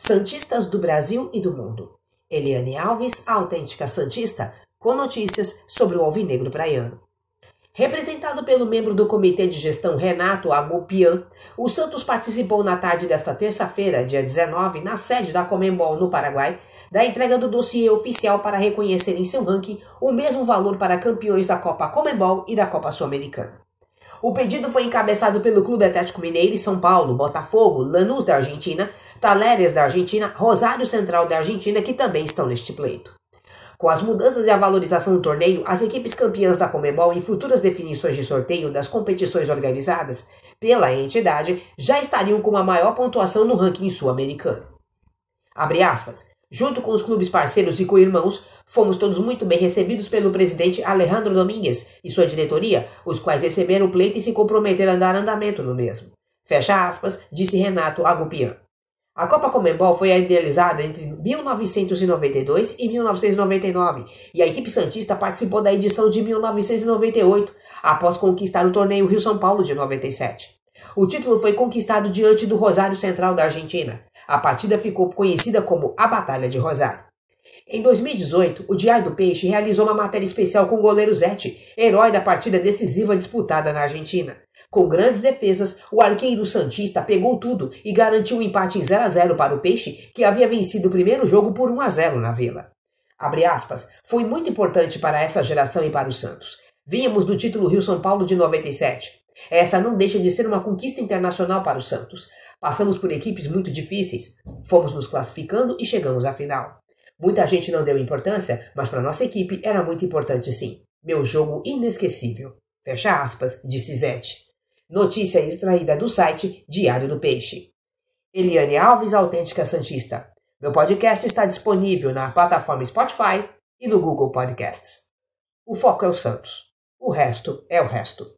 Santistas do Brasil e do mundo. Eliane Alves, a autêntica Santista, com notícias sobre o Alvinegro Praiano. Representado pelo membro do Comitê de Gestão Renato Agopian, o Santos participou na tarde desta terça-feira, dia 19, na sede da Comembol no Paraguai, da entrega do dossiê oficial para reconhecer em seu ranking o mesmo valor para campeões da Copa Comembol e da Copa Sul-Americana. O pedido foi encabeçado pelo Clube Atlético Mineiro e São Paulo, Botafogo, Lanús da Argentina, Talheres da Argentina, Rosário Central da Argentina, que também estão neste pleito. Com as mudanças e a valorização do torneio, as equipes campeãs da Comebol em futuras definições de sorteio das competições organizadas pela entidade já estariam com uma maior pontuação no ranking sul-americano. Abre aspas. Junto com os clubes parceiros e co-irmãos, fomos todos muito bem recebidos pelo presidente Alejandro Domingues e sua diretoria, os quais receberam o pleito e se comprometeram a dar andamento no mesmo. Fecha aspas, disse Renato Agupian. A Copa Comembol foi idealizada entre 1992 e 1999 e a equipe Santista participou da edição de 1998, após conquistar o torneio Rio-São Paulo de 97. O título foi conquistado diante do Rosário Central da Argentina. A partida ficou conhecida como a Batalha de Rosário. Em 2018, o Diário do Peixe realizou uma matéria especial com o goleiro Zete, herói da partida decisiva disputada na Argentina. Com grandes defesas, o arqueiro Santista pegou tudo e garantiu um empate em 0 a 0 para o Peixe, que havia vencido o primeiro jogo por 1 a 0 na Vila. Aspas, foi muito importante para essa geração e para o Santos. Vínhamos do título Rio-São Paulo de 97. Essa não deixa de ser uma conquista internacional para o Santos. Passamos por equipes muito difíceis, fomos nos classificando e chegamos à final. Muita gente não deu importância, mas para nossa equipe era muito importante sim. Meu jogo inesquecível. Fecha aspas, disse Zete. Notícia extraída do site Diário do Peixe. Eliane Alves, autêntica Santista. Meu podcast está disponível na plataforma Spotify e no Google Podcasts. O foco é o Santos. O resto é o resto.